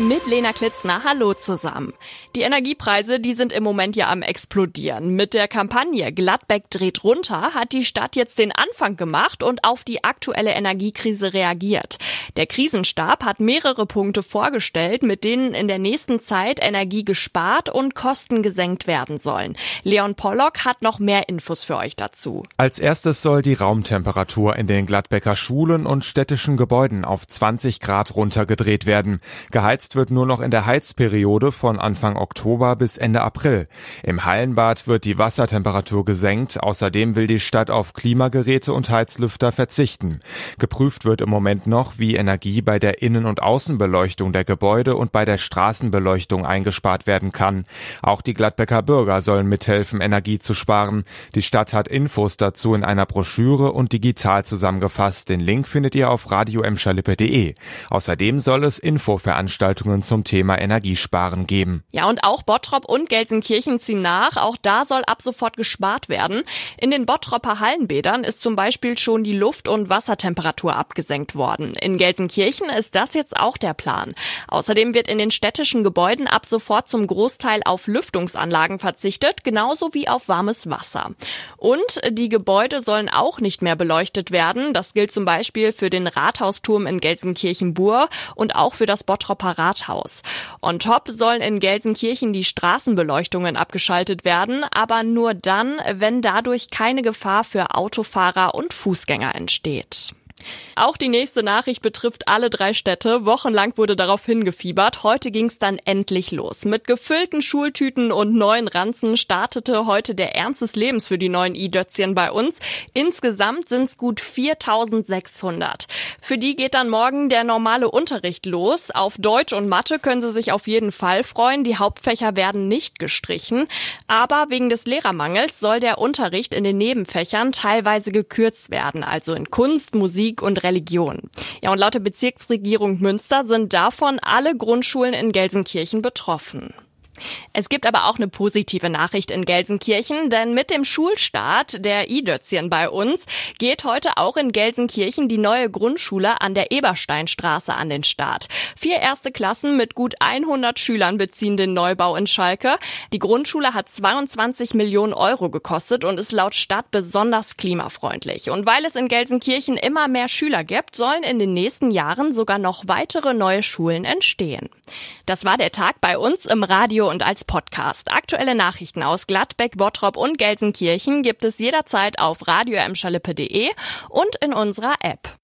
Mit Lena Klitzner, hallo zusammen. Die Energiepreise, die sind im Moment ja am explodieren. Mit der Kampagne Gladbeck dreht runter hat die Stadt jetzt den Anfang gemacht und auf die aktuelle Energiekrise reagiert. Der Krisenstab hat mehrere Punkte vorgestellt, mit denen in der nächsten Zeit Energie gespart und Kosten gesenkt werden sollen. Leon Pollock hat noch mehr Infos für euch dazu. Als erstes soll die Raumtemperatur in den Gladbecker Schulen und städtischen Gebäuden auf 20 Grad runtergedreht werden. Geheizt Geheizt wird nur noch in der Heizperiode von Anfang Oktober bis Ende April. Im Hallenbad wird die Wassertemperatur gesenkt. Außerdem will die Stadt auf Klimageräte und Heizlüfter verzichten. Geprüft wird im Moment noch, wie Energie bei der Innen- und Außenbeleuchtung der Gebäude und bei der Straßenbeleuchtung eingespart werden kann. Auch die Gladbecker Bürger sollen mithelfen, Energie zu sparen. Die Stadt hat Infos dazu in einer Broschüre und digital zusammengefasst. Den Link findet ihr auf radioemschalippe.de. Außerdem soll es Infoveranstaltungen Veranstaltungen zum Thema Energiesparen geben. Ja, und auch Bottrop und Gelsenkirchen ziehen nach. Auch da soll ab sofort gespart werden. In den Bottropper Hallenbädern ist zum Beispiel schon die Luft- und Wassertemperatur abgesenkt worden. In Gelsenkirchen ist das jetzt auch der Plan. Außerdem wird in den städtischen Gebäuden ab sofort zum Großteil auf Lüftungsanlagen verzichtet, genauso wie auf warmes Wasser. Und die Gebäude sollen auch nicht mehr beleuchtet werden. Das gilt zum Beispiel für den Rathausturm in Gelsenkirchen-Bur und auch für das Bottropper Rathaus. On top sollen in Gelsenkirchen die Straßenbeleuchtungen abgeschaltet werden, aber nur dann, wenn dadurch keine Gefahr für Autofahrer und Fußgänger entsteht. Auch die nächste Nachricht betrifft alle drei Städte. Wochenlang wurde darauf hingefiebert. Heute ging es dann endlich los. Mit gefüllten Schultüten und neuen Ranzen startete heute der Ernst des Lebens für die neuen i-Dötzchen bei uns. Insgesamt sind es gut 4600. Für die geht dann morgen der normale Unterricht los. Auf Deutsch und Mathe können sie sich auf jeden Fall freuen. Die Hauptfächer werden nicht gestrichen. Aber wegen des Lehrermangels soll der Unterricht in den Nebenfächern teilweise gekürzt werden. Also in Kunst, Musik, Politik und Religion. Ja, und laut der Bezirksregierung Münster sind davon alle Grundschulen in Gelsenkirchen betroffen. Es gibt aber auch eine positive Nachricht in Gelsenkirchen, denn mit dem Schulstart der I-Dötzchen bei uns geht heute auch in Gelsenkirchen die neue Grundschule an der Ebersteinstraße an den Start. Vier erste Klassen mit gut 100 Schülern beziehen den Neubau in Schalke. Die Grundschule hat 22 Millionen Euro gekostet und ist laut Stadt besonders klimafreundlich. Und weil es in Gelsenkirchen immer mehr Schüler gibt, sollen in den nächsten Jahren sogar noch weitere neue Schulen entstehen. Das war der Tag bei uns im Radio und als Podcast. Aktuelle Nachrichten aus Gladbeck, Bottrop und Gelsenkirchen gibt es jederzeit auf radio und in unserer App.